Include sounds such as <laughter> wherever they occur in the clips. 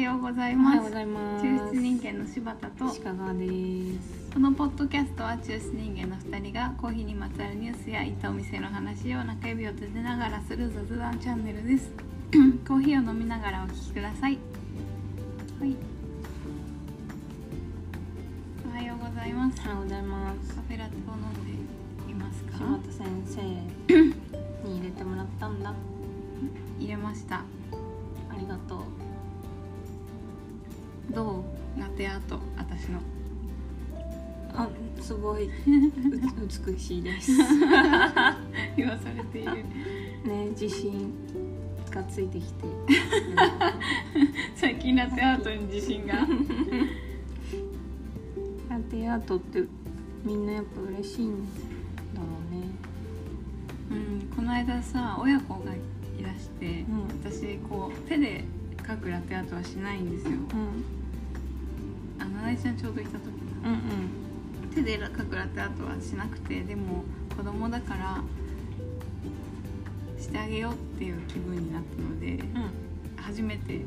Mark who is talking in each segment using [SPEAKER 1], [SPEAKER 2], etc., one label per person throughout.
[SPEAKER 1] ようござい
[SPEAKER 2] おは
[SPEAKER 1] ます
[SPEAKER 2] ようございます。
[SPEAKER 1] 抽出人間の柴田と。
[SPEAKER 2] 鹿川です。
[SPEAKER 1] このポッドキャストは抽出人間の2人がコーヒーにまつわるニュースや行ったお店の話を中指を立てながらする雑談チャンネルです。<laughs> コーヒーを飲みながらお聞きください。はい。おはようございます。
[SPEAKER 2] おはようございます。
[SPEAKER 1] カフェラテを飲んでいますか？
[SPEAKER 2] 柴田先生。<laughs> に入れてもらったんだ。
[SPEAKER 1] 入れましたテアート私の
[SPEAKER 2] あ、すごい。う美しいです。<laughs>
[SPEAKER 1] 言わされている
[SPEAKER 2] ね、自信がついてきて。<laughs>
[SPEAKER 1] 最近ラテアートに自信が
[SPEAKER 2] ラテアートってみんなやっぱ嬉しいんだろうね。
[SPEAKER 1] うん、この間さ親子がいらして、
[SPEAKER 2] うん
[SPEAKER 1] 私こう手で描くラテアートはしないんですよ
[SPEAKER 2] うん。
[SPEAKER 1] あ七重ちょうどいた時な
[SPEAKER 2] うんうん。
[SPEAKER 1] 手で描くラテアートはしなくてでも子供だからしてあげようっていう気分になったので初めて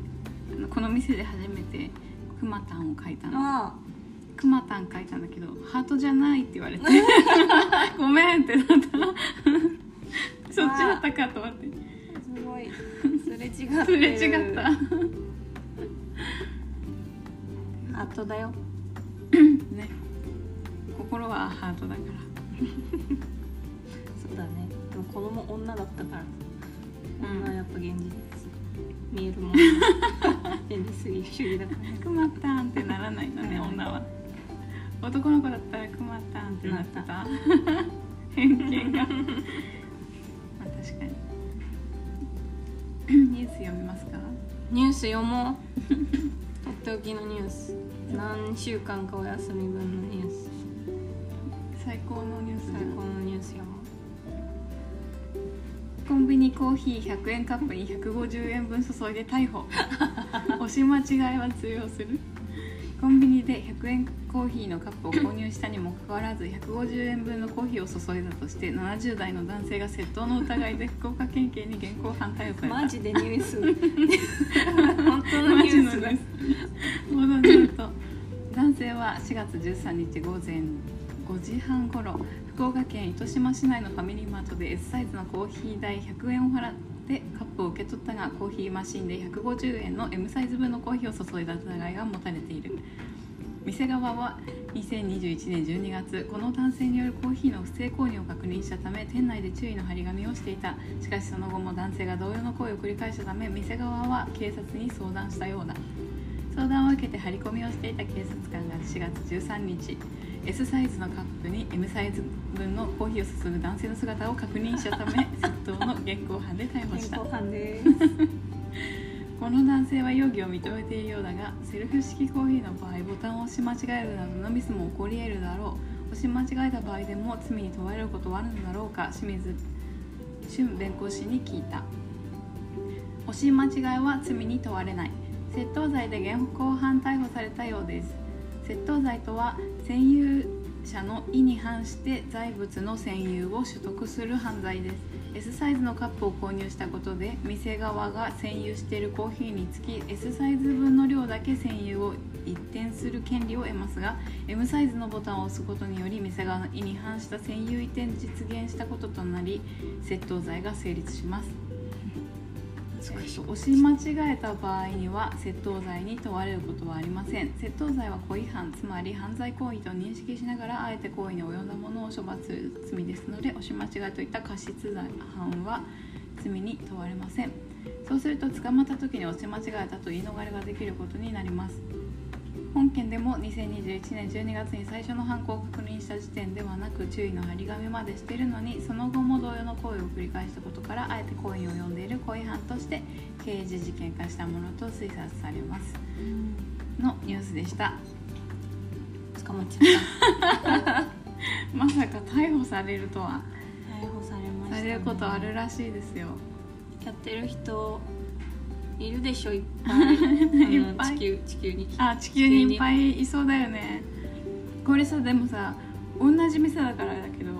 [SPEAKER 1] この店で初めてくまたんを描いたの。
[SPEAKER 2] あ
[SPEAKER 1] くまたん描いたんだけどハートじゃないって言われて。<laughs> ごめんってなった。<laughs> そっちだったかと思って。
[SPEAKER 2] あ、すごい。すれ違って
[SPEAKER 1] す
[SPEAKER 2] る。
[SPEAKER 1] れ違った
[SPEAKER 2] トだよ。
[SPEAKER 1] ね心はハートだから
[SPEAKER 2] そうだね。でも子供女だったから。
[SPEAKER 1] うん
[SPEAKER 2] 女はやっぱ現実見えるもん。<laughs> 現実主義だからね。
[SPEAKER 1] くまたんってならないのね
[SPEAKER 2] うん
[SPEAKER 1] 女は男の子だったらくまたんってなってた偏見が <laughs> まあ確かに <laughs> ニュース読みますか？
[SPEAKER 2] ニュース読もう。とっておきのニュース。何週間かお休み分のニュース。
[SPEAKER 1] 最高のニュース
[SPEAKER 2] 最高のニュース読も
[SPEAKER 1] コンビニコーヒー100円カップに150円分注いで逮捕。<laughs> 押し間違いは通用するコンビニで100円コーヒーのカップを購入したにもかかわらず150円分のコーヒーを注いだとして70代の男性が窃盗の疑いで福岡県警に現行犯逮捕され
[SPEAKER 2] う。
[SPEAKER 1] た
[SPEAKER 2] マジでニュース。<laughs> 本当のニュースだ。
[SPEAKER 1] 報道によると男性は4月13日午前5時半ごろ福岡県糸島市内のファミリーマートで S サイズのコーヒー代100円を払ってでカップを受け取ったがコーヒーマシンで150円の M サイズ分のコーヒーを注いだ疑いが持たれている。店側は2021年12月この男性によるコーヒーの不正購入を確認したため店内で注意の張り紙をしていた。しかしその後も男性が同様の行為を繰り返したため店側は警察に相談したようだ。相談を受けて張り込みをしていた警察官が4月13日 S サイズのカップに M サイズ分のコーヒーを注ぐ男性の姿を確認したため <laughs> 窃盗の現行犯で逮捕した。この男性は容疑を認めているようだがセルフ式コーヒーの場合ボタンを押し間違えるなどのミスも起こり得るだろう。押し間違えた場合でも罪に問われることはあるのだろうか清水俊弁護士に聞いた。押し間違いは罪に問われない。窃盗罪で現行犯逮捕されたようです。窃盗罪とは占有者の意に反して財物の占有を取得する犯罪です。S サイズのカップを購入したことで店側が占有しているコーヒーにつき S サイズ分の量だけ占有を一転する権利を得ますが M サイズのボタンを押すことにより店側の意に反した占有移転実現したこととなり窃盗罪が成立します。しかし押し間違えた場合には窃盗罪に問われることはありません。窃盗罪は故意犯つまり犯罪行為と認識しながらあえて行為に及んだものを処罰する罪ですので押し間違いといった過失罪犯は罪に問われません。そうすると捕まった時に押し間違えたと言い逃れができることになります。本件でも2021年12月に最初の犯行を確認した時点ではなく注意の張り紙までしているのにその後も同様の行為を繰り返したことからあえて行為に及んでいる故意犯として刑事事件化したものと推察されます。のニュースでした。
[SPEAKER 2] 捕まっちゃった。<laughs>
[SPEAKER 1] まさか逮捕されるとは。
[SPEAKER 2] 逮捕されました、
[SPEAKER 1] されることあるらしいですよ。
[SPEAKER 2] やってる人いるでしょいっぱい。
[SPEAKER 1] いっぱい。<laughs>
[SPEAKER 2] 地球地球に。
[SPEAKER 1] あ地球にいっぱいいそうだよね。これさでもさ同じ店だからだけど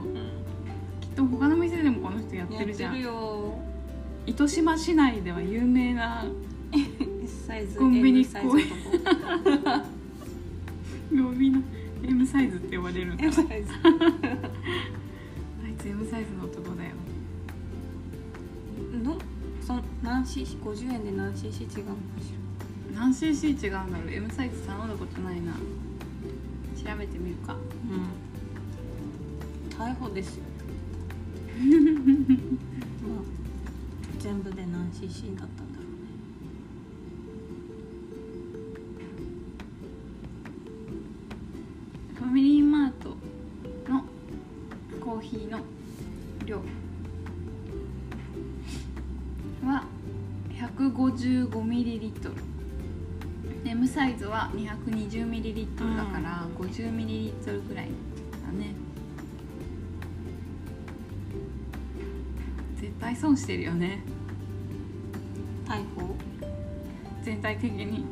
[SPEAKER 1] きっと他の店でもこの人やってるじゃん。
[SPEAKER 2] やってるよ。
[SPEAKER 1] 糸島市内では有名な
[SPEAKER 2] サイズ
[SPEAKER 1] コンビニ
[SPEAKER 2] とこ
[SPEAKER 1] 曜日の M サイズって呼ばれるんだ。
[SPEAKER 2] M サイズ何 cc 50円で何 cc 違うのかし
[SPEAKER 1] 何 cc 違うんだろう？M サイズ頼んだことないな。調べてみるか。ら
[SPEAKER 2] うん。逮捕ですよ。<laughs> まあ全部で何 cc だった
[SPEAKER 1] 155ml M サイズは 220ml だから 50ml くらいだね。絶対損してるよね。
[SPEAKER 2] 逮捕？
[SPEAKER 1] 全体的に。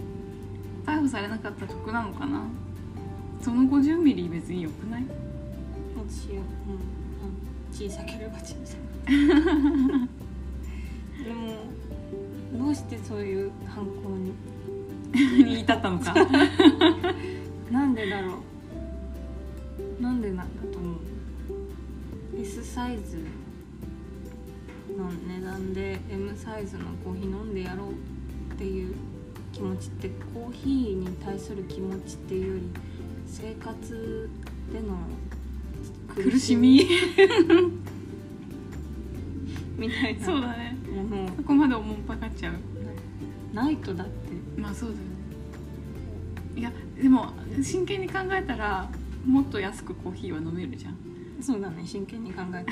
[SPEAKER 1] 逮捕されなかったら得なのかな。その 50ml 別によくない？
[SPEAKER 2] 私よ、うん。うん、小さければ小さい。<laughs> でもどうしてそういう犯行に？<laughs>
[SPEAKER 1] に至ったのか。<laughs>
[SPEAKER 2] なんでだろう？なんでなんだと思う？S サイズの値段で M サイズのコーヒー飲んでやろうっていう気持ちってコーヒーに対する気持ちっていうより生活での
[SPEAKER 1] 苦しみ。<laughs>
[SPEAKER 2] みたいな。
[SPEAKER 1] そうだねそこまでおもんぱかっちゃう。
[SPEAKER 2] ないとだって。
[SPEAKER 1] まあそうだよね。いやでも真剣に考えたらもっと安くコーヒーは飲めるじゃん。
[SPEAKER 2] そうだね真剣に考えて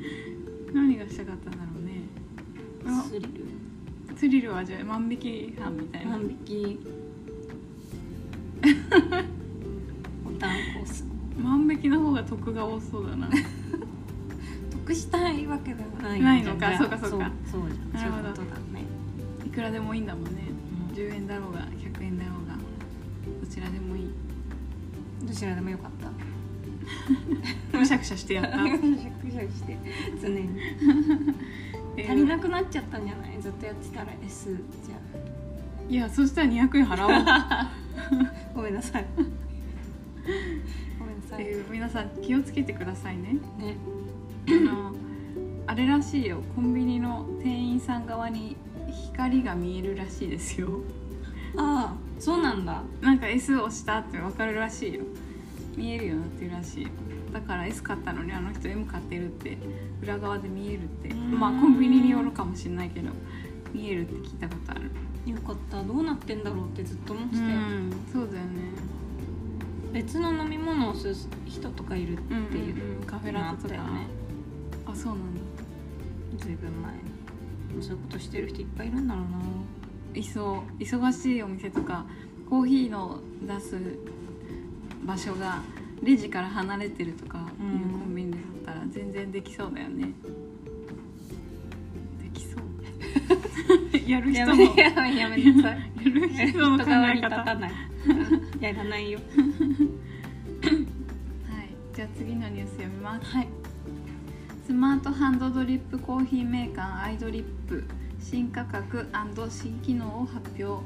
[SPEAKER 2] <laughs>
[SPEAKER 1] 何がしたかったんだろうね。あ
[SPEAKER 2] スリル。
[SPEAKER 1] スリルはじゃあ万引き犯みたいな。
[SPEAKER 2] 万引き。<laughs> ボタンコース
[SPEAKER 1] 万引きの方が得が多そうだな
[SPEAKER 2] 得したいわけではない。
[SPEAKER 1] ないのかそうかそうか。
[SPEAKER 2] そうじゃん。
[SPEAKER 1] なるほど。
[SPEAKER 2] そういうことだね。
[SPEAKER 1] いくらでもいいんだもんね。
[SPEAKER 2] うん。
[SPEAKER 1] 10円だろうが100円だろうがどちらでもいい。
[SPEAKER 2] どちらでもよかった。
[SPEAKER 1] むしゃくしゃしてやった。
[SPEAKER 2] くしゃくしゃして常に。<laughs>
[SPEAKER 1] えー。
[SPEAKER 2] 足りなくなっちゃったんじゃない？ずっとやってたら S じゃ
[SPEAKER 1] いやそしたら200円払おう。
[SPEAKER 2] あ <laughs> ごめんなさい。ごめんなさい。
[SPEAKER 1] えー皆さん気をつけてくださいね。
[SPEAKER 2] ね
[SPEAKER 1] あのあれらしいよ。コンビニの店員さん側に光が見えるらしいですよ。
[SPEAKER 2] ああそうなんだ。
[SPEAKER 1] なんか S 押したって分かるらしいよ。見えるようになってるらしいよ。だから S 買ったのにあの人 M 買ってるって裏側で見えるって。まあコンビニによるかもしれないけど見えるって聞いたことある。
[SPEAKER 2] よかった。どうなってんだろうってずっと思って
[SPEAKER 1] う
[SPEAKER 2] たよ、
[SPEAKER 1] んそうだよね。
[SPEAKER 2] 別の飲み物を吸う人とかいるって
[SPEAKER 1] うん
[SPEAKER 2] いう、
[SPEAKER 1] うんうんカフェラテとか
[SPEAKER 2] ね
[SPEAKER 1] あそうなんだ。
[SPEAKER 2] ずいぶん前に。そういうことしてる人いっぱいいるんだろうな。い
[SPEAKER 1] そう。忙しいお店とかコーヒーの出す場所がレジから離れてるとかいう
[SPEAKER 2] うん。
[SPEAKER 1] コンビニだったら全然できそうだよね。できそう。<laughs> やる人
[SPEAKER 2] や
[SPEAKER 1] の
[SPEAKER 2] めやめやめなさい
[SPEAKER 1] やる人の考え方。はい
[SPEAKER 2] 立たない。<laughs> やらないよ。
[SPEAKER 1] じゃあ次のニュース読みます。
[SPEAKER 2] はい
[SPEAKER 1] スマートハンドドリップコーヒーメーカーアイドリップ新価格新機能を発表。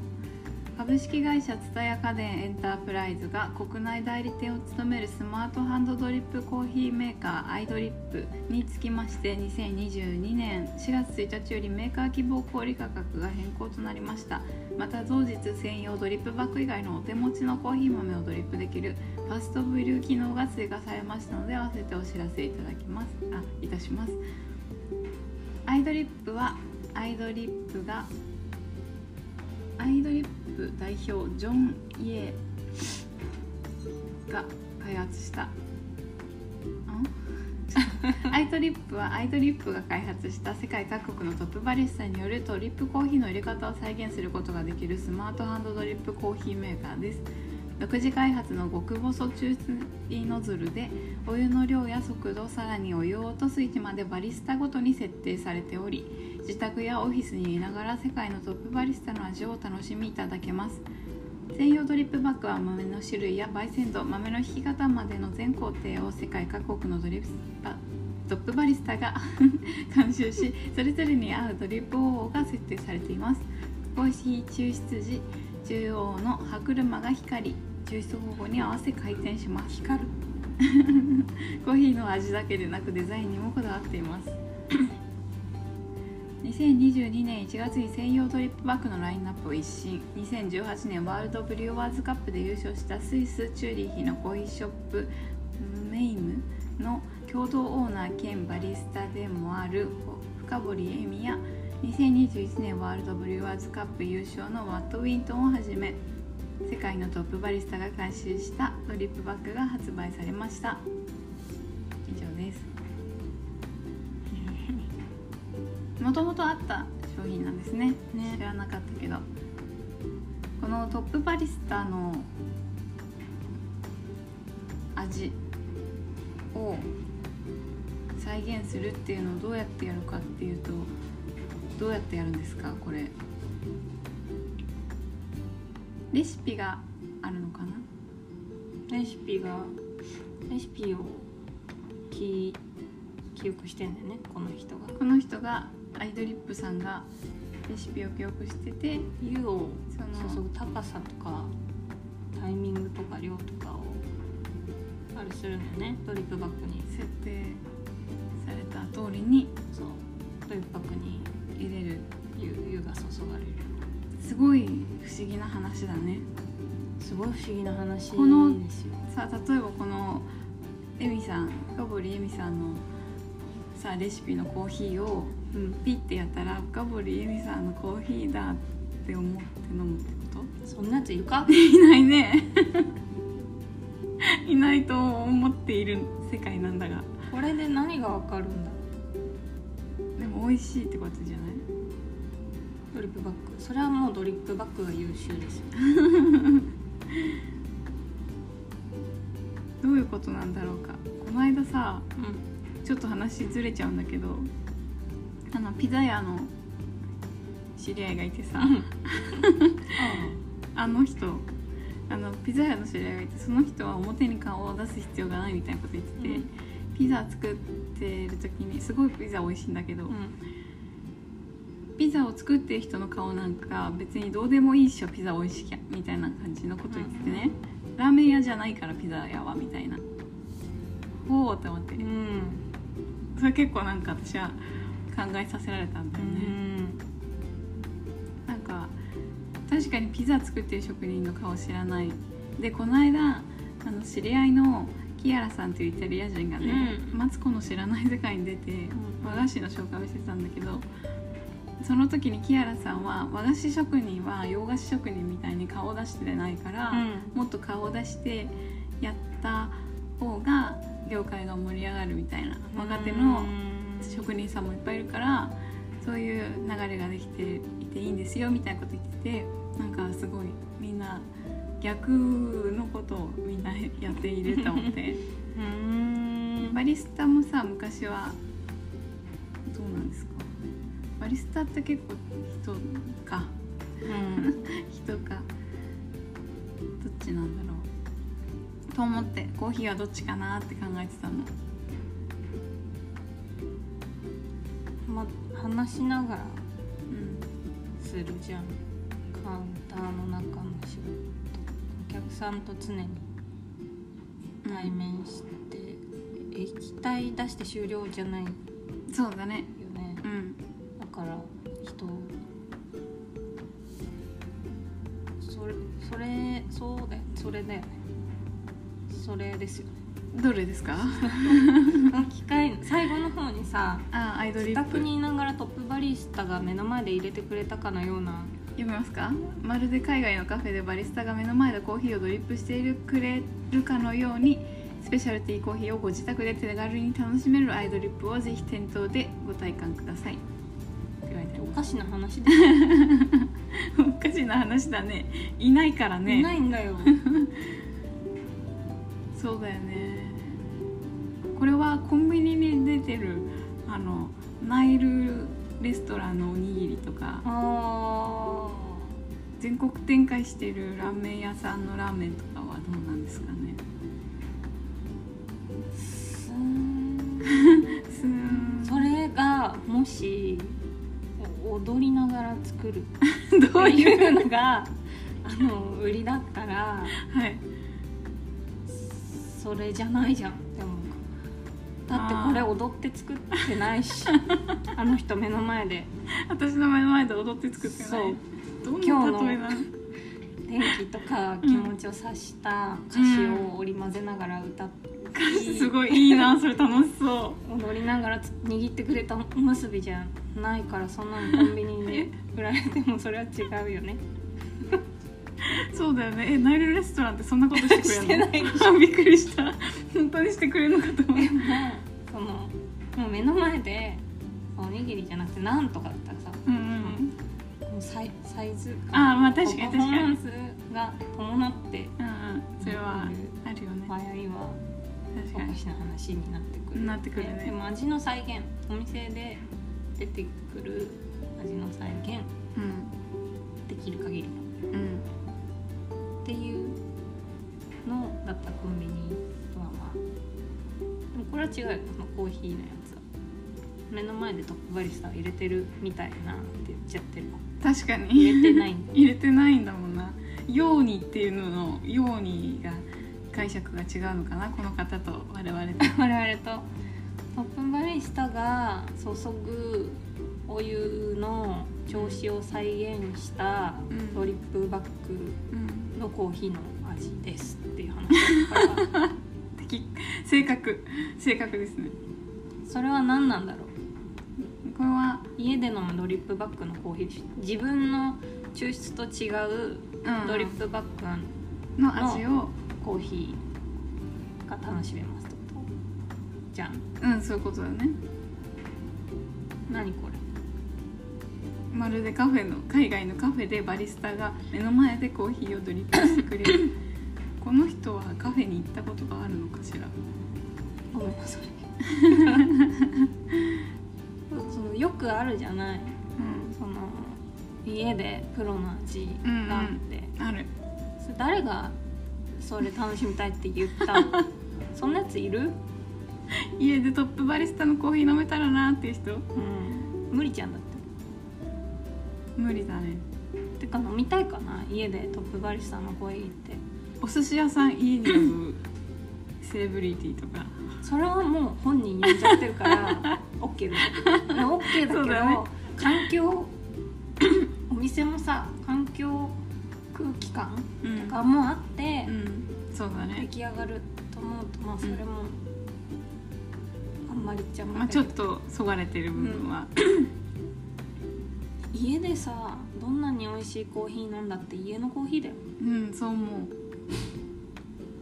[SPEAKER 1] 株式会社蔦屋家電エンタープライズが国内代理店を務めるスマートハンドドリップコーヒーメーカーアイドリップにつきまして2022年4月1日よりメーカー希望小売価格が変更となりました。また同日専用ドリップバッグ以外のお手持ちのコーヒー豆をドリップできるファストブリュー機能が追加されましたので合わせてお知らせいただきます。あいたします。アイドリップはアイドリップがアイドリップ代表ジョン・イエが開発したんアイドリップはアイドリップが開発した世界各国のトップバリスタによるドリップコーヒーの入れ方を再現することができるスマートハンドドリップコーヒーメーカーです。独自開発の極細抽出ノズルでお湯の量や速度さらにお湯を落とす位置までバリスタごとに設定されており自宅やオフィスにいながら世界のトップバリスタの味を楽しみいただけます。専用ドリップバッグは豆の種類や焙煎度豆の引き方までの全工程を世界各国のドリップバトップバリスタが <laughs> 監修しそれぞれに合うドリップ方法が設定されています。コーヒー抽出時中央の歯車が光り抽出方法に合わせ回転します。
[SPEAKER 2] 光る。<laughs>
[SPEAKER 1] コーヒーの味だけでなくデザインにもこだわっています。<coughs> 2022年1月に専用トリップバッグのラインナップを一新。2018年ワールドブリュワーズカップで優勝したスイス・チューリッヒのコーヒーショップメイムの共同オーナー兼バリスタでもある深堀恵美や2021年ワールドブリュワーズカップ優勝のマット・ウィントンをはじめ世界のトップバリスタが監修したドリップバッグが発売されました。以上です。<laughs> もともとあった商品なんですね。
[SPEAKER 2] ね。
[SPEAKER 1] 知らなかったけど。このトップバリスタの味を再現するっていうのをどうやってやるかっていうとどうやってやるんですか？これレシピがあるのかな？
[SPEAKER 2] レシピがレシピを記記憶してんだよねこの人が。
[SPEAKER 1] この人がアイドリップさんがレシピを記憶してて
[SPEAKER 2] 湯を
[SPEAKER 1] その
[SPEAKER 2] 注ぐ高さとかタイミングとか量とかをあれするんだよねドリップバッグに。
[SPEAKER 1] 設定された通りに
[SPEAKER 2] そう。ドリップバッグに
[SPEAKER 1] 入れる
[SPEAKER 2] 湯湯が注がれる
[SPEAKER 1] すごい不思議な話だね。
[SPEAKER 2] すごい不思議な話
[SPEAKER 1] このさあ例えばこのエミさん深堀エミさんのさレシピのコーヒーを
[SPEAKER 2] うん。
[SPEAKER 1] ピッてやったら深堀エミさんのコーヒーだって思って飲むってこ
[SPEAKER 2] そんなやついるか
[SPEAKER 1] といないね。<laughs> いないと思っている世界なんだが。
[SPEAKER 2] これで何がわかるんだ
[SPEAKER 1] でも美味しいってことじゃない
[SPEAKER 2] ドリップバッグそれはもうドリップバッグが優秀ですよ。<laughs>
[SPEAKER 1] どういうことなんだろうか。この間さ
[SPEAKER 2] うん。
[SPEAKER 1] ちょっと話ずれちゃうんだけどあのピザ屋の知り合いがいてさ。<laughs> あの人あのピザ屋の知り合いがいてその人は表に顔を出す必要がないみたいなこと言ってて、
[SPEAKER 2] うん。
[SPEAKER 1] ピザ作ってる時にすごいピザ美味しいんだけど、
[SPEAKER 2] うん
[SPEAKER 1] ピザを作ってる人の顔なんか別にどうでもいいっしょピザ美味しきゃみたいな感じのこと言っててね、ラーメン屋じゃないからピザ屋はみたいな。ほうって思って、
[SPEAKER 2] うん。
[SPEAKER 1] それ結構なんか私は考えさせられたんだ
[SPEAKER 2] う
[SPEAKER 1] よね、
[SPEAKER 2] ん。
[SPEAKER 1] なんか確かにピザ作ってる職人の顔知らない。でこの間あの知り合いのキアラさんというイタリア人がね、
[SPEAKER 2] うん。
[SPEAKER 1] マツコの知らない世界に出て、
[SPEAKER 2] ん。
[SPEAKER 1] 和菓子の紹介をしてたんだけどその時にキアラさんは和菓子職人は洋菓子職人みたいに顔を出してないから、
[SPEAKER 2] うん。
[SPEAKER 1] もっと顔を出してやった方が業界が盛り上がるみたいな若手の職人さんもいっぱいいるからそういう流れができていていいんですよみたいなこと言っててなんかすごいみんな逆のことをみんなやっていると思って。<laughs>
[SPEAKER 2] うん。
[SPEAKER 1] バリスタもさ昔はどうなんですか？バリスタって結構人か。
[SPEAKER 2] うん
[SPEAKER 1] 人か。どっちなんだろう。と思ってコーヒーはどっちかなって考えてたの。
[SPEAKER 2] ま話しながら
[SPEAKER 1] うん。
[SPEAKER 2] するじゃんカウンターの中の仕事お客さんと常に対面して、液体出して終了じゃないよ
[SPEAKER 1] そうだね
[SPEAKER 2] れだよね。それですよ。ね
[SPEAKER 1] どれですか？
[SPEAKER 2] 機械最後の方にさ
[SPEAKER 1] あアイドリ
[SPEAKER 2] 自
[SPEAKER 1] ップ。
[SPEAKER 2] 宅にいながらトップバリスタが目の前で入れてくれたかのような。
[SPEAKER 1] 読めますか？まるで海外のカフェでバリスタが目の前でコーヒーをドリップしているくれるかのようにスペシャルティーコーヒーをご自宅で手軽に楽しめるアイドリップをぜひ店頭でご体感ください
[SPEAKER 2] かしな話で
[SPEAKER 1] す <laughs> おかしな話だね。いないからね。
[SPEAKER 2] いないんだよ。<laughs>
[SPEAKER 1] そうだよね。これはコンビニに出てるあのナイルレストランのおにぎりとか。
[SPEAKER 2] あ
[SPEAKER 1] 全国展開してるラーメン屋さんのラーメンとかはどうなんですかね。<laughs>
[SPEAKER 2] それがもし踊りながら作る。<laughs>
[SPEAKER 1] どういう
[SPEAKER 2] のが？あの売りだったら
[SPEAKER 1] はい。
[SPEAKER 2] それじゃないじゃんって思う。だってこれ踊って作ってないしあの人目の前で。
[SPEAKER 1] 私の目の前で踊って作ってない。
[SPEAKER 2] そう。
[SPEAKER 1] どん
[SPEAKER 2] 今日の
[SPEAKER 1] な例えなの
[SPEAKER 2] 天気とか気持ちを察した歌詞を織り交ぜながら歌って、
[SPEAKER 1] すごいいいなそれ楽しそ
[SPEAKER 2] 踊りながらつ握ってくれたおむすびじゃないからそんなのコンビニで売られてもそれは違うよね。
[SPEAKER 1] うそうだよね。えナイルレストランってそんなことしてくれるの？
[SPEAKER 2] してない
[SPEAKER 1] あびっくりした。本当にしてくれるのかと思っ
[SPEAKER 2] でもそのもう目の前でおにぎりじゃなくてなんとかだったらさ
[SPEAKER 1] たうんうん
[SPEAKER 2] もうサイサイズ
[SPEAKER 1] あーまあ確かに
[SPEAKER 2] パフォーマン
[SPEAKER 1] 確
[SPEAKER 2] スが伴って
[SPEAKER 1] うんうん。それはあるよね。
[SPEAKER 2] 場合は
[SPEAKER 1] 確かに
[SPEAKER 2] おかしな話になってくる。
[SPEAKER 1] なってくるね。
[SPEAKER 2] ででも味の再現お店で出てくる味の再現
[SPEAKER 1] うん
[SPEAKER 2] できる限り。
[SPEAKER 1] うん
[SPEAKER 2] っていうのだったコンビニとはまあでもこれは違うよ。そのコーヒーのやつは。目の前でトップバリスタを入れてるみたいなって言っちゃってる。
[SPEAKER 1] 確かに。
[SPEAKER 2] 入れてないんだ <laughs>
[SPEAKER 1] 入れてないんだもんな「ように」っていうのの「ように」が解釈が違うのかなこの方と我々と。<laughs>
[SPEAKER 2] 我々と。トップバリスタが注ぐお湯の調子を再現した
[SPEAKER 1] うん。
[SPEAKER 2] ドリップバッグ
[SPEAKER 1] うん
[SPEAKER 2] のコーヒーの味ですっていう話だから。<laughs>
[SPEAKER 1] 的正確正確ですね。
[SPEAKER 2] それは何なんだろう？
[SPEAKER 1] これは
[SPEAKER 2] 家で飲むドリップバッグのコーヒー自分の抽出と違う
[SPEAKER 1] うん
[SPEAKER 2] ドリップバッグ
[SPEAKER 1] の味を
[SPEAKER 2] のコーヒーが楽しめますってこと？じゃん。
[SPEAKER 1] うんそういうことだね。
[SPEAKER 2] 何これ？
[SPEAKER 1] まるでカフェの海外のカフェでバリスタが目の前でコーヒーをドリップしてくれる。<laughs> この人はカフェに行ったことがあるのかしら？
[SPEAKER 2] ごめんなさい。<laughs> そのよくあるじゃない。
[SPEAKER 1] うん。
[SPEAKER 2] その家でプロの味があって、
[SPEAKER 1] ある。
[SPEAKER 2] それ誰がそれ楽しみたいって言った。の <laughs> そんなやついる？
[SPEAKER 1] 家でトップバリスタのコーヒー飲めたらなっていう人。
[SPEAKER 2] うん。無理じゃんだって。
[SPEAKER 1] 無理だね。
[SPEAKER 2] てか飲みたいかな？家でトップバリスタのコーヒーって。
[SPEAKER 1] お寿司屋さん家に呼ぶセレブリティとか。
[SPEAKER 2] それはもう本人呼んじゃってるから <laughs> OK だよ。OK だけど
[SPEAKER 1] だね。
[SPEAKER 2] 環境お店もさ環境空気感
[SPEAKER 1] うん。
[SPEAKER 2] とかもあって
[SPEAKER 1] うん。そうだ
[SPEAKER 2] 出
[SPEAKER 1] ね
[SPEAKER 2] 来上がると思うとまあそれもあんまりっちゃあん
[SPEAKER 1] まあちょっとそがれてる部分は、
[SPEAKER 2] 家でさどんなに美味しいコーヒー飲んだって家のコーヒーだよ。
[SPEAKER 1] うんそう思う。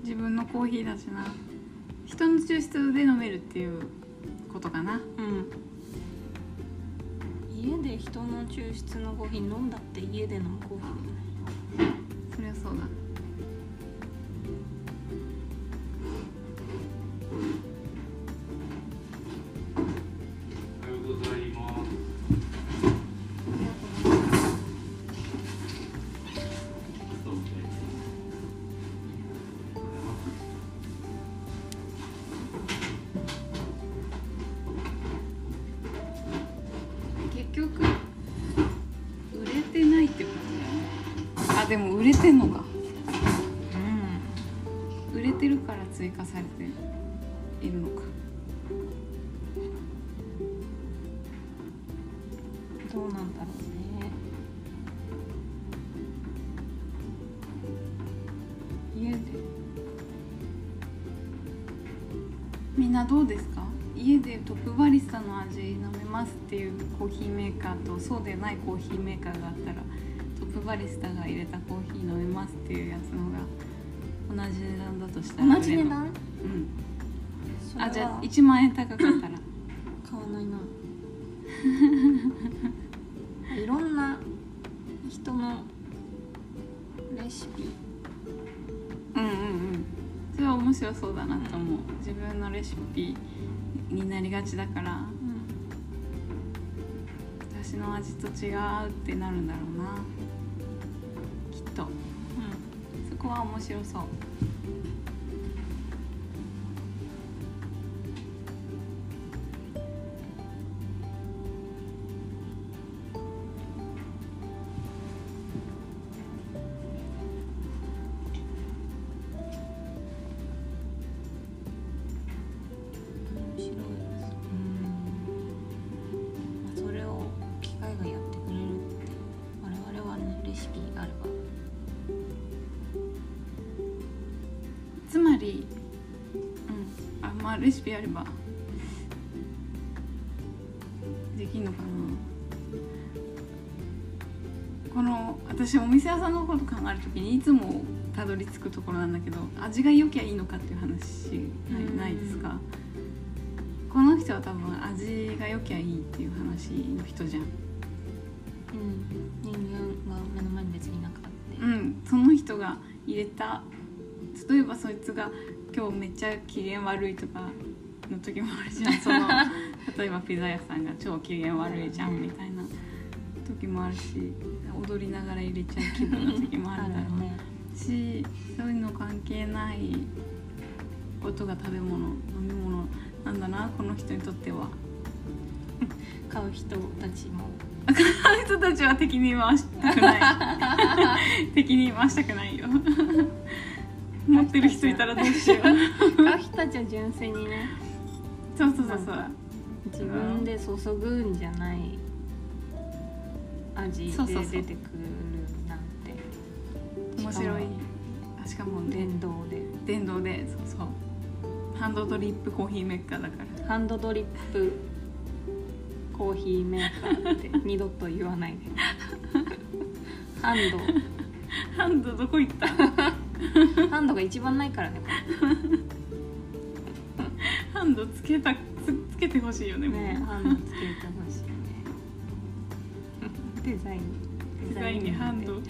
[SPEAKER 1] 自分のコーヒーだしな。人の抽出で飲めるっていうことかな。
[SPEAKER 2] うん。家で人の抽出のコーヒー飲んだって家で飲むコーヒー
[SPEAKER 1] そりゃそうだ。売れてんのか。うん。売れてるから追加されているのか。
[SPEAKER 2] どうなんだろうね。家で。
[SPEAKER 1] みんなどうですか？家でトップバリスタの味飲めますっていうコーヒーメーカーとそうでないコーヒーメーカーがあったら。バリスタが入れたコーヒー飲めますっていうやつのが同じ値段だとしたら
[SPEAKER 2] 同じ値段？
[SPEAKER 1] うん。あじゃあ1万円高かったら？<laughs>
[SPEAKER 2] 買わないな。<laughs> いろんな人のレシピ。
[SPEAKER 1] うんうんうん。それは面白そうだなと思う。自分のレシピになりがちだから。私の味と違うってなるんだろうなは面白そう。考えるときにいつもたどり着くところなんだけど味が良きゃいいのかっていう話
[SPEAKER 2] うん
[SPEAKER 1] ないですか？この人は多分味が良きゃいいっていう話の人じゃん。
[SPEAKER 2] うん。人間が目の前に別にいなかった
[SPEAKER 1] うん。その人が入れた例えばそいつが今日めっちゃ機嫌悪いとかの時もあるじゃん。<laughs> その例えばピザ屋さんが超機嫌悪いじゃんみたいな時もあるし踊りながら入れちゃう気分の時もあるだろう
[SPEAKER 2] ね。
[SPEAKER 1] しそういうの関係ないことが食べ物飲み物なんだなこの人にとっては。<laughs>
[SPEAKER 2] 買う人たちも。
[SPEAKER 1] あの人たちは敵に回したくない。<laughs> 敵に回したくないよ。<laughs> 持ってる人いたらどうしよう。
[SPEAKER 2] 買う人たちは純粋にね。
[SPEAKER 1] そうそうそうそう。
[SPEAKER 2] 自分で注ぐんじゃない味で出てくるなんて。
[SPEAKER 1] 面白い。あしかもね
[SPEAKER 2] 電動で。
[SPEAKER 1] 電動で。そうそう。ハンドドリップコーヒーメーカーだから。
[SPEAKER 2] ハンドドリップ。コーヒーメーカーって。<laughs> 二度と言わないで。<laughs> ハン
[SPEAKER 1] ハンドどこ行った？
[SPEAKER 2] ドハンドが一番ないからね。こ <laughs>
[SPEAKER 1] ハンドつけたつつけてほしいよね
[SPEAKER 2] ねハンドつけてほしい。ねデザイン。
[SPEAKER 1] デザインにハンド。
[SPEAKER 2] こ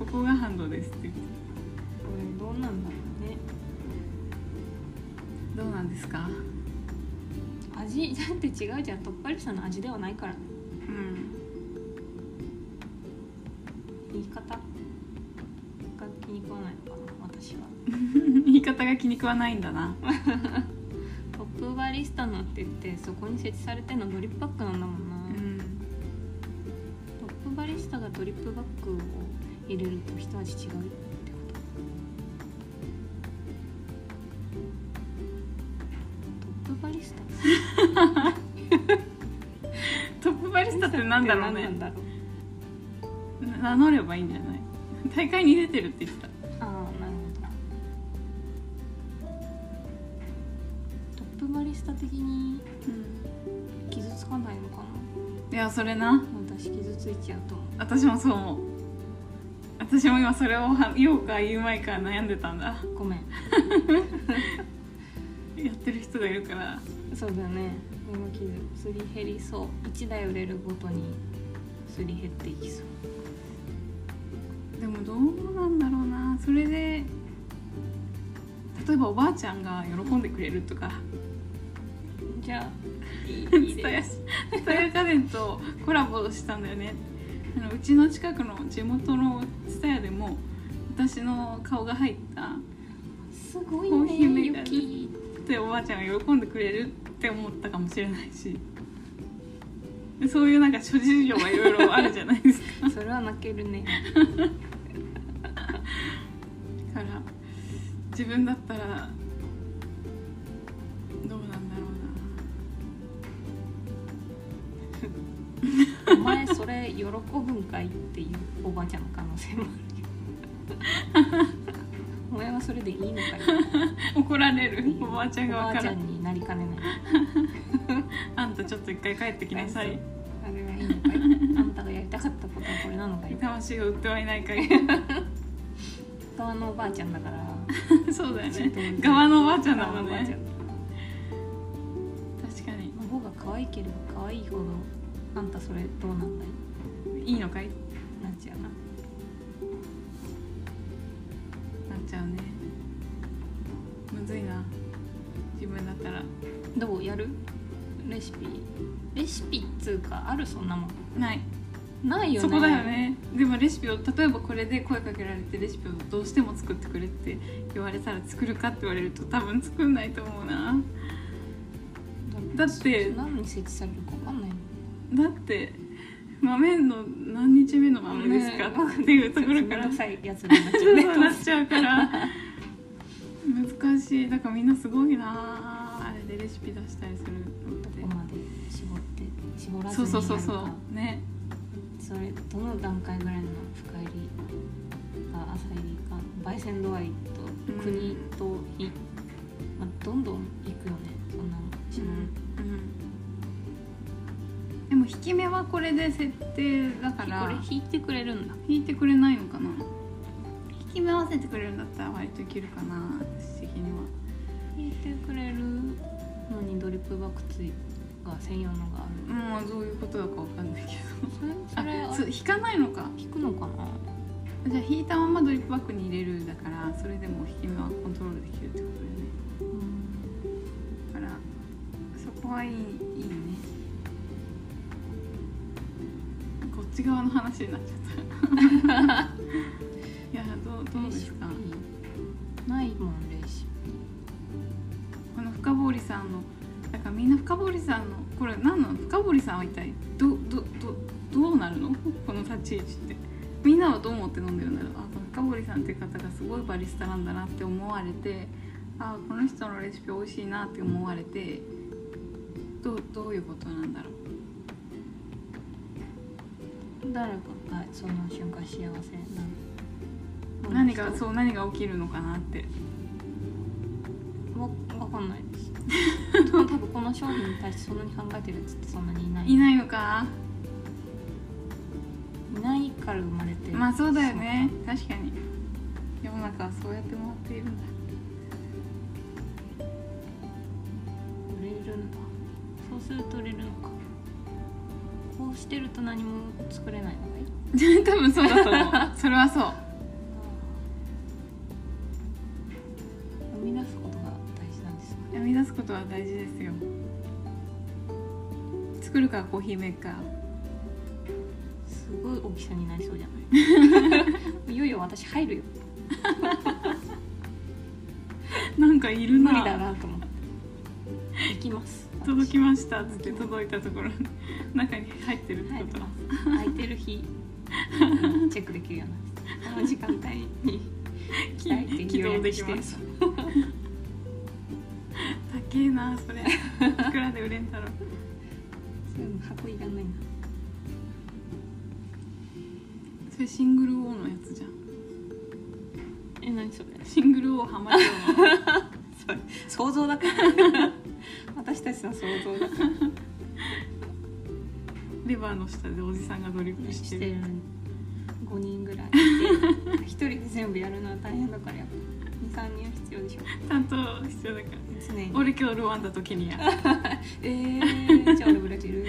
[SPEAKER 1] ここがハンドですって言って
[SPEAKER 2] れどうなんだろうね。
[SPEAKER 1] どうなんですか？
[SPEAKER 2] 味 <laughs> だって違うじゃん。トッパリさんの味ではないから。
[SPEAKER 1] うん。
[SPEAKER 2] 言い方？が気に食わないのかな私は。<laughs>
[SPEAKER 1] 言い方が気に食わないんだな。<laughs>
[SPEAKER 2] トップバリスタのって言ってそこに設置されてるのドリップバッグなんだもんな、ドリップバッグを入れると一味違うってこと？トップバリスタ？
[SPEAKER 1] トップバリスタってなんだろうね。名乗ればいいんじゃない？大会に出てるって言ってた。
[SPEAKER 2] ああなるほど。トップバリスタ的に傷つかないのかな？い
[SPEAKER 1] やそれな
[SPEAKER 2] 私傷ついちゃうと思う。
[SPEAKER 1] 私もそう思う。私も今それをは言おうか言うまいか悩んでたんだ。
[SPEAKER 2] ごめん。<laughs>
[SPEAKER 1] やってる人がいるから。
[SPEAKER 2] そうだね。今傷すり減りそう。1台売れるごとにすり減っていきそう。
[SPEAKER 1] でもどうなんだろうな。それで例えばおばあちゃんが喜んでくれるとか
[SPEAKER 2] じゃあ
[SPEAKER 1] 蔦屋蔦屋家電とコラボしたんだよね。あのうちの近くの地元の蔦屋でも私の顔が入った
[SPEAKER 2] すごい
[SPEAKER 1] コーヒーメ
[SPEAKER 2] ね
[SPEAKER 1] ーカーっておばあちゃんが喜んでくれるって思ったかもしれないし。そういうなんか諸事情がいろいろあるじゃないですか。<laughs>
[SPEAKER 2] それは泣けるね。<laughs>
[SPEAKER 1] だから自分だったら <laughs>
[SPEAKER 2] 前それ喜ぶんかいっていうおばあちゃんの可能性もあるよ。<laughs> お前はそれでいいのかい。<laughs>
[SPEAKER 1] 怒られる。おばあちゃんが
[SPEAKER 2] ちゃんになりかねない。
[SPEAKER 1] あんたちょっと一回帰ってきなさい。
[SPEAKER 2] あれはいい。のかいあんたがやりたかったことはこれなのかい。
[SPEAKER 1] 魂を売ってはいないかい。
[SPEAKER 2] 側のおばあちゃんだから。
[SPEAKER 1] そうだよね。側のおばあちゃんだもんね。確かに。
[SPEAKER 2] 孫が可愛ければ可愛いほどあんたそれどうなんだい？
[SPEAKER 1] いいのかい？
[SPEAKER 2] なっちゃうな。
[SPEAKER 1] なっちゃうね。むずいな。自分だったら。
[SPEAKER 2] どうやる？レシピ？レシピっつうかあるそんなもん。
[SPEAKER 1] ない。
[SPEAKER 2] ないよね。
[SPEAKER 1] そこだよね。でもレシピを例えばこれで声かけられてレシピをどうしても作ってくれって言われたら作るかって言われると多分作んないと思うな。だって
[SPEAKER 2] 何に設置されるか分かんない。の
[SPEAKER 1] だって豆の何日目の豆ですか、
[SPEAKER 2] ね
[SPEAKER 1] っていうところから。
[SPEAKER 2] さいやつに <laughs> なっちゃう
[SPEAKER 1] から。難しい。だからみんなすごいな。あれでレシピ出したりするのって。
[SPEAKER 2] どこまで絞って絞らず
[SPEAKER 1] そう
[SPEAKER 2] に
[SPEAKER 1] そうそうそ
[SPEAKER 2] やるか。
[SPEAKER 1] うね。
[SPEAKER 2] それどの段階ぐらいの深入りか浅入りか焙煎度合いと国とい、まあ、どんどん行くよね。そんなの。し
[SPEAKER 1] うん。
[SPEAKER 2] ま
[SPEAKER 1] うんでも引き目はこれで設定だから。
[SPEAKER 2] これ引いてくれるんだ。
[SPEAKER 1] 引いてくれないのかな。引き目合わせてくれるんだったら割といけるかな私的には。
[SPEAKER 2] 引いてくれるのにドリップバックついが専用のがある。
[SPEAKER 1] もうどういうことだかわかんないけど。あそう引かないのか。
[SPEAKER 2] 引くのかな。
[SPEAKER 1] じゃあ引いたままドリップバッグに入れるだからそれでも引き目はコントロールできるってことだよね。だからそこはいいち側の話になっちゃった。<laughs> いやどうどうですか？
[SPEAKER 2] ないもんレシ
[SPEAKER 1] この深堀さんのだからみんな深堀さんのこれ何なの？深堀さんは一体どどどどうなるの？この立ち位置って。みんなはどう思って飲んでるんだろうあ深堀さんっていう方がすごいバリスタなんだなって思われてあこの人のレシピ美味しいなって思われてどうどういうことなんだろう？
[SPEAKER 2] ピ誰かがその瞬間幸せなの
[SPEAKER 1] 何がそう何が起きるのかなって。
[SPEAKER 2] わわかんないです。<laughs> でも多分この商品に対してそんなに考えてるやつってそんなにいない。
[SPEAKER 1] いないのか。
[SPEAKER 2] いないから生まれて
[SPEAKER 1] まあそうだよね。確かに。世の中はそうやって回っているんだ。
[SPEAKER 2] 売れるんだそうすると売れるのかしてると何も作れないのがい？い <laughs>
[SPEAKER 1] 多分そう。だと思う。それはそう。
[SPEAKER 2] 生み出すことが大事なんですね。
[SPEAKER 1] 生み出すことは大事ですよ。作るかコーヒーメーカー。
[SPEAKER 2] すごい大きさになりそうじゃない？<laughs> いよいよ私入るよ。
[SPEAKER 1] なんかいるな。
[SPEAKER 2] 無理だなと思って。行きます。
[SPEAKER 1] 届きました。っつって届いたところ。に中に入ってるってこと、
[SPEAKER 2] 空いてる日。チェックできるようになこの時間帯に。来たいって
[SPEAKER 1] 起動できます。高えなそれ。いくらで売れんだろう。
[SPEAKER 2] そういうの箱いらないな。
[SPEAKER 1] それシングル O のやつじゃん。
[SPEAKER 2] え何それ？
[SPEAKER 1] シングル O ハマるよ <laughs>
[SPEAKER 2] それ想像だから。<laughs> 私たちの想像だから
[SPEAKER 1] レバーの下でおじさんがドリップし
[SPEAKER 2] ててる。5人ぐらい。いて1人で全部やるのは大変だから。やっぱ23人は必要でしょ。
[SPEAKER 1] 担当必要だから。
[SPEAKER 2] 常に
[SPEAKER 1] 俺今日ルワンダとケニア
[SPEAKER 2] えー、じゃあ俺ブラジル。<laughs>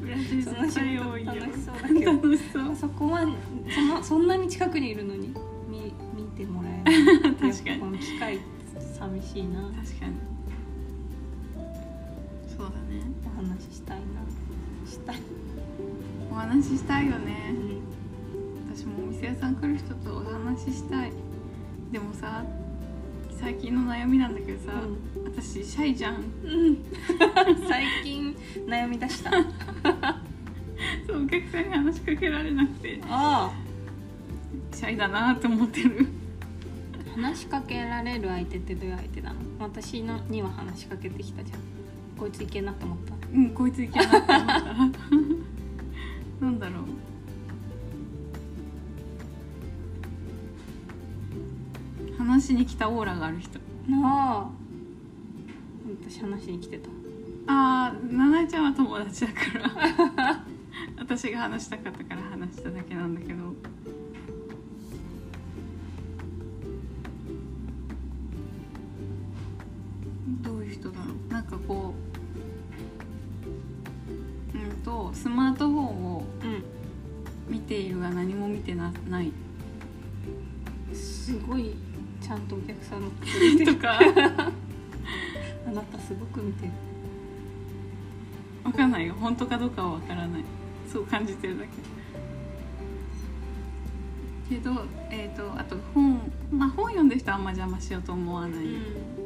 [SPEAKER 1] ブラジル絶対多いよ
[SPEAKER 2] 事楽しそうだけど。
[SPEAKER 1] 楽しそう。
[SPEAKER 2] そこはそのそんなに近くにいるのに。見見てもらえない。<laughs>
[SPEAKER 1] 確かに。
[SPEAKER 2] この機会寂しいな。
[SPEAKER 1] 確かに
[SPEAKER 2] 話ししたいな。したい、
[SPEAKER 1] お話ししたいよね。
[SPEAKER 2] うん。
[SPEAKER 1] 私もお店屋さん来る人とお話ししたい。でもさ最近の悩みなんだけどさ、私シャイじゃん。
[SPEAKER 2] うん、<laughs> 最近悩み出した。<laughs>
[SPEAKER 1] そうお客さんに話しかけられなくて。
[SPEAKER 2] あ
[SPEAKER 1] シャイだなと思ってる。
[SPEAKER 2] あ話しかけられる相手ってどういう相手なの？私のには話しかけてきたじゃん。こいついけんなって思った
[SPEAKER 1] うんこいついけなって思った。<laughs> なんだろう。話しに来たオーラがある人。
[SPEAKER 2] なあ。私話しに来てた。
[SPEAKER 1] ああ七重ちゃんは友達だから。<laughs> 私が話したかったから話しただけなんだけど。どういう人だろう。なんかこうとスマートフォンを
[SPEAKER 2] うん。
[SPEAKER 1] 見ているが何も見てなない。
[SPEAKER 2] すごいちゃんとお客さんのこと見てる。<laughs>
[SPEAKER 1] とか。
[SPEAKER 2] あなたすごく見てる。
[SPEAKER 1] わかんないよ。本当かどうかはわからない。そう感じてるだけ。けどえっ、とあと本まあ本読んでる人はあんま邪魔しようと思わない、あ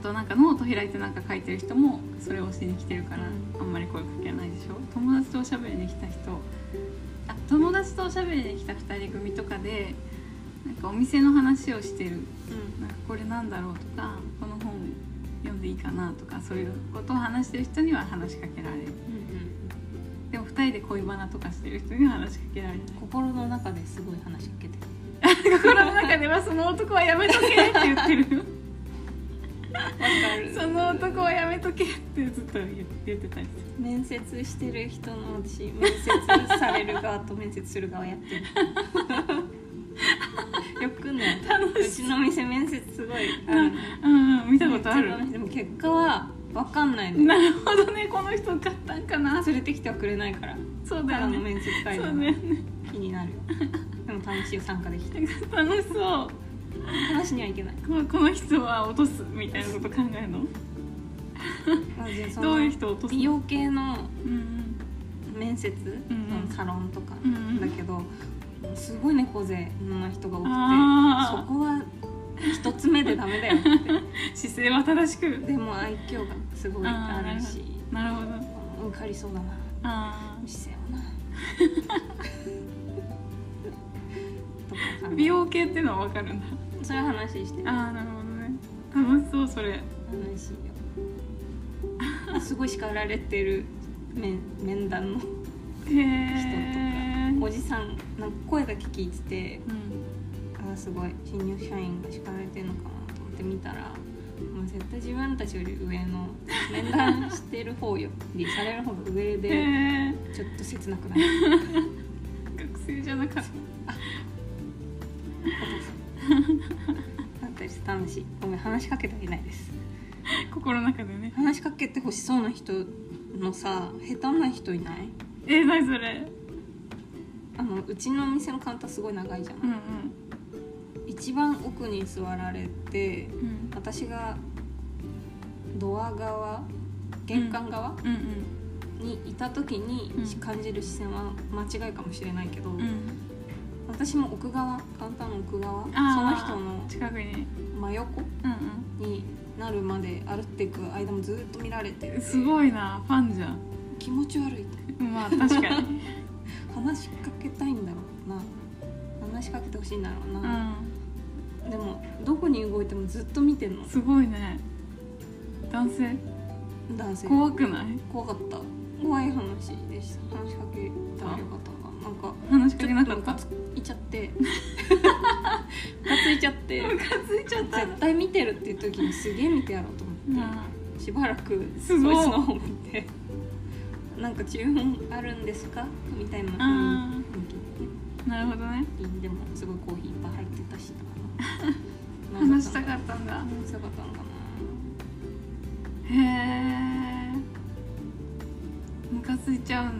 [SPEAKER 1] となんかノート開いてなんか書いてる人もそれをしに来てるから、
[SPEAKER 2] うん。
[SPEAKER 1] あんまり声かけないでしょ？友達とおしゃべりに来た人。あ友達とおしゃべりに来た2人組とかでなんかお店の話をしてる。
[SPEAKER 2] うん。
[SPEAKER 1] なんかこれなんだろうとかこの本読んでいいかなとかそういうことを話してる人には話しかけられる。でも2人で恋バナとかしてる人には話しかけられない
[SPEAKER 2] 心の中ですごい話しかけてる。<laughs>
[SPEAKER 1] 心の中ではその男はやめとけって言ってるその男はやめとけってずっと言言ってたりす
[SPEAKER 2] 面接してる人の私面接される側と面接する側やってる。<laughs> よくね。うちの店面接すごい
[SPEAKER 1] うんうん見たことある？
[SPEAKER 2] でも結果は分かんないの
[SPEAKER 1] なるほどね。この人買ったんかな。
[SPEAKER 2] 連れてきてはくれないから。
[SPEAKER 1] そうだよね。
[SPEAKER 2] ただの面接
[SPEAKER 1] そうだよね。
[SPEAKER 2] 気になる。よでも楽しいよ。参加できて。
[SPEAKER 1] 楽しそう
[SPEAKER 2] 話にはいけない。
[SPEAKER 1] このこの人は落とすみたいなこと考えるの？どういう
[SPEAKER 2] の
[SPEAKER 1] 人を落とす
[SPEAKER 2] 美容系の
[SPEAKER 1] うん
[SPEAKER 2] 面接、
[SPEAKER 1] ん
[SPEAKER 2] そのサロンとか
[SPEAKER 1] うんうん。
[SPEAKER 2] だけど、すごい猫背な人が多くてそこは一つ目でダメだよって。<laughs>
[SPEAKER 1] 姿勢は正しく。
[SPEAKER 2] でも愛嬌がすごいあるし。
[SPEAKER 1] なるほど。
[SPEAKER 2] うん受かりそうだな。
[SPEAKER 1] あ
[SPEAKER 2] 姿勢をな。<laughs>
[SPEAKER 1] 美容系っていうのは分かるんだ
[SPEAKER 2] そういう話してる。
[SPEAKER 1] ああなるほどね。楽しそうそれ。
[SPEAKER 2] 楽しいよ。<laughs> すごい叱られてる。面面談の。
[SPEAKER 1] へえ
[SPEAKER 2] おじさんなんか声だけ聞いてて
[SPEAKER 1] うん。
[SPEAKER 2] あーすごい新入社員が叱られてるのかなと思って見たらもう絶対自分たちより上の面談してる方よりされる方が上
[SPEAKER 1] へ
[SPEAKER 2] で
[SPEAKER 1] え
[SPEAKER 2] ちょっと切なくない？<laughs>
[SPEAKER 1] 学生じゃなかった
[SPEAKER 2] だったりして楽しいごめん話しかけてはいないです。<laughs>
[SPEAKER 1] 心の中でね。
[SPEAKER 2] 話しかけてほしそうな人のさ下手な人いない？
[SPEAKER 1] えー、何それ？
[SPEAKER 2] あのうちのお店のカウンターすごい長いじゃん、
[SPEAKER 1] うん。
[SPEAKER 2] 一番奥に座られて
[SPEAKER 1] うん。うん
[SPEAKER 2] 私がドア側玄関側
[SPEAKER 1] うんうん。
[SPEAKER 2] にいた時に
[SPEAKER 1] うん。
[SPEAKER 2] 感じる視線は間違いかもしれないけど、
[SPEAKER 1] うん
[SPEAKER 2] 私も奥側カウンターの奥側その人の
[SPEAKER 1] 近くに。
[SPEAKER 2] 真横
[SPEAKER 1] うん
[SPEAKER 2] になるまで歩っていく間もずっと見られてて
[SPEAKER 1] うんすごいなファンじゃん。
[SPEAKER 2] 気持ち悪い。って
[SPEAKER 1] まあ確かに。<laughs>
[SPEAKER 2] 話しかけたいんだろうな。話しかけてほしいんだろう
[SPEAKER 1] う
[SPEAKER 2] な、
[SPEAKER 1] ん。
[SPEAKER 2] でもどこに動いてもずっと見てんの。
[SPEAKER 1] すごいね。男性？
[SPEAKER 2] 男性。
[SPEAKER 1] 怖くない？
[SPEAKER 2] 怖かった。怖い話でした。話しかけたらよかったななんか
[SPEAKER 1] 話しかけなかった。
[SPEAKER 2] っとムカついちゃって。ムカついちゃって。
[SPEAKER 1] ムカついちゃった。
[SPEAKER 2] 絶対見てるっていう時にすげえ見てやろうと思って、
[SPEAKER 1] な
[SPEAKER 2] しばらく
[SPEAKER 1] すごい。
[SPEAKER 2] そいつの方見て。なんか注文あるんですか？みたいな。
[SPEAKER 1] あ
[SPEAKER 2] 雰囲気
[SPEAKER 1] なるほどね。
[SPEAKER 2] でもすごいコーヒーいっぱい入ってたし
[SPEAKER 1] 話したか <laughs>
[SPEAKER 2] っ
[SPEAKER 1] ったんだ。
[SPEAKER 2] 話したかったのか
[SPEAKER 1] へえムカついちゃう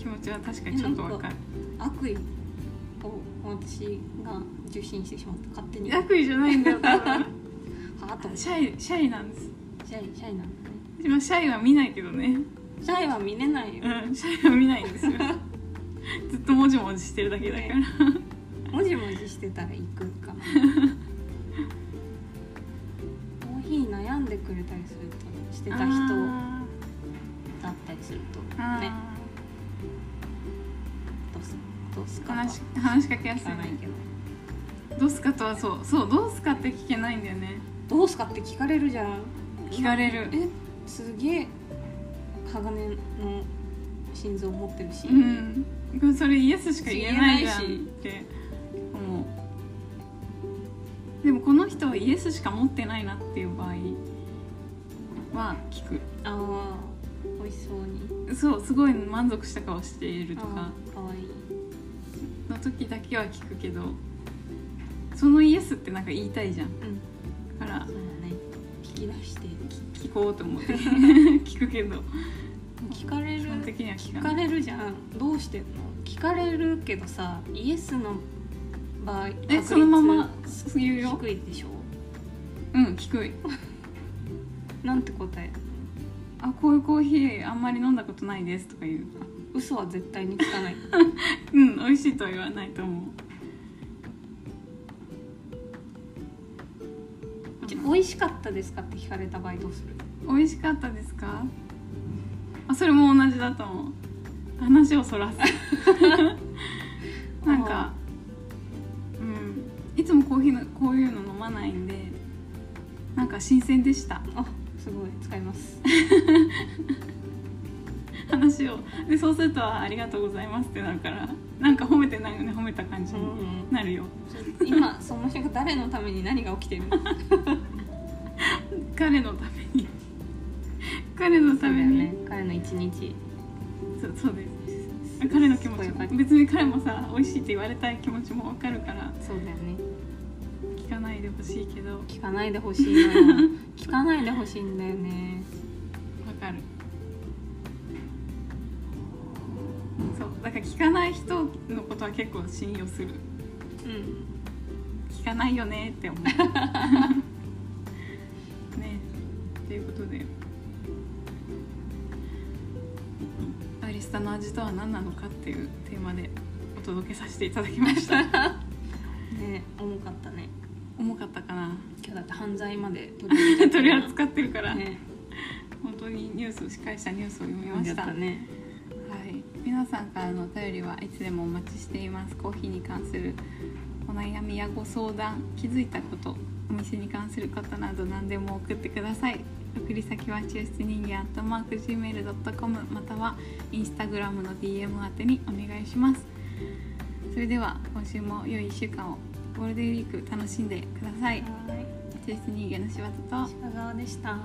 [SPEAKER 1] 気持ちは確かにちょっとわかる。
[SPEAKER 2] な悪意を私が受信してしまった。勝手に。は
[SPEAKER 1] 悪意じゃないんだよ多分。<laughs>
[SPEAKER 2] あと。
[SPEAKER 1] シャイシャイなんです。
[SPEAKER 2] シャイシャイなんだね。
[SPEAKER 1] でもシャイは見ないけどね。
[SPEAKER 2] シャイは見れないよ、
[SPEAKER 1] うんシャイは見ないんですよ。ずっともじもじしてるだけだから。
[SPEAKER 2] もじもじしてたら行くか。な <laughs> コーヒー悩んでくれたりするとしてた人
[SPEAKER 1] あ
[SPEAKER 2] だったりするとねどうすどうす
[SPEAKER 1] ー
[SPEAKER 2] かと。は
[SPEAKER 1] 話し話しかけやすい
[SPEAKER 2] かないけど。
[SPEAKER 1] どうすかとはそうそうどうすかって聞けないんだよね。
[SPEAKER 2] どうすかって聞かれるじゃん。
[SPEAKER 1] 聞かれる。
[SPEAKER 2] えすげえ鋼の心臓持ってるし、
[SPEAKER 1] うん。それイエスしか言えないじゃんって。思う。でもこの人はイエスしか持ってないなっていう場合は聞く。
[SPEAKER 2] ああ美味しそうに。
[SPEAKER 1] そうすごい満足した顔しているとか時だけは聞くけどそのイエスってなんか言いたいじゃん。
[SPEAKER 2] うん。
[SPEAKER 1] だから
[SPEAKER 2] そうだね。聞き出して
[SPEAKER 1] 聞こうと思って。<laughs> 聞くけど。
[SPEAKER 2] 聞かれる。
[SPEAKER 1] 的には聞
[SPEAKER 2] 聞
[SPEAKER 1] か
[SPEAKER 2] れるじゃん。どうしてんの？聞かれるけどさイエスの場合
[SPEAKER 1] えそのまま言うよ。
[SPEAKER 2] 低いでしょ？
[SPEAKER 1] うん低い。
[SPEAKER 2] なんて答え
[SPEAKER 1] あこういうコーヒーあんまり飲んだことないですとか言う
[SPEAKER 2] 嘘は絶対に聞かない。<laughs>
[SPEAKER 1] うん美味しいとは言わないと思う。
[SPEAKER 2] じゃあ美味しかったですかって聞かれた場合どうする？
[SPEAKER 1] 美味しかったですか？あそれも同じだと思う。話をそらす。<laughs> なんかうん。いつもコーヒーのこういうの飲まないんでなんか新鮮でした。
[SPEAKER 2] あすごい。使います <laughs>
[SPEAKER 1] 話を。でそうするとあ「ありがとうございます」ってなるからなんか褒めてないよね褒めた感じになるよ、
[SPEAKER 2] 今その人が誰のために何が起きてるの？<laughs>
[SPEAKER 1] 彼のために。彼のために。
[SPEAKER 2] ね。彼の一日。
[SPEAKER 1] そうそうです。彼の気持ち別に彼もさ美味しいって言われたい気持ちもわかるから。
[SPEAKER 2] そうだよね。
[SPEAKER 1] 聞かないでほしいけど。わ
[SPEAKER 2] 聞かないでほしいな。<laughs> 聞かないでほしいんだよね。
[SPEAKER 1] かるから聞かない人のことは結構信用する。
[SPEAKER 2] うん
[SPEAKER 1] 聞かないよねって思う。ね。っていうことで。アリスタの味とは何なのかっていうテーマでお届けさせていただきました。
[SPEAKER 2] ね重かったね。
[SPEAKER 1] 重かったかな。
[SPEAKER 2] 今日だって犯罪まで <laughs> 取り
[SPEAKER 1] 扱ってるから、
[SPEAKER 2] ね。
[SPEAKER 1] 本当にニュースしっかりしたニュースを読みまし
[SPEAKER 2] ったたね
[SPEAKER 1] さんからのお便りはいつでもお待ちしています。コーヒーに関するお悩みやご相談気づいたことお店に関することなど何でも送ってください。送り先は抽出人間アットマーク Gmail.com またはインスタグラムの DM 宛てにお願いします。それでは今週も良い1週間をゴールデンウィーク楽しんでください。
[SPEAKER 2] はい。
[SPEAKER 1] 抽出人間の柴田と。
[SPEAKER 2] 鹿川でした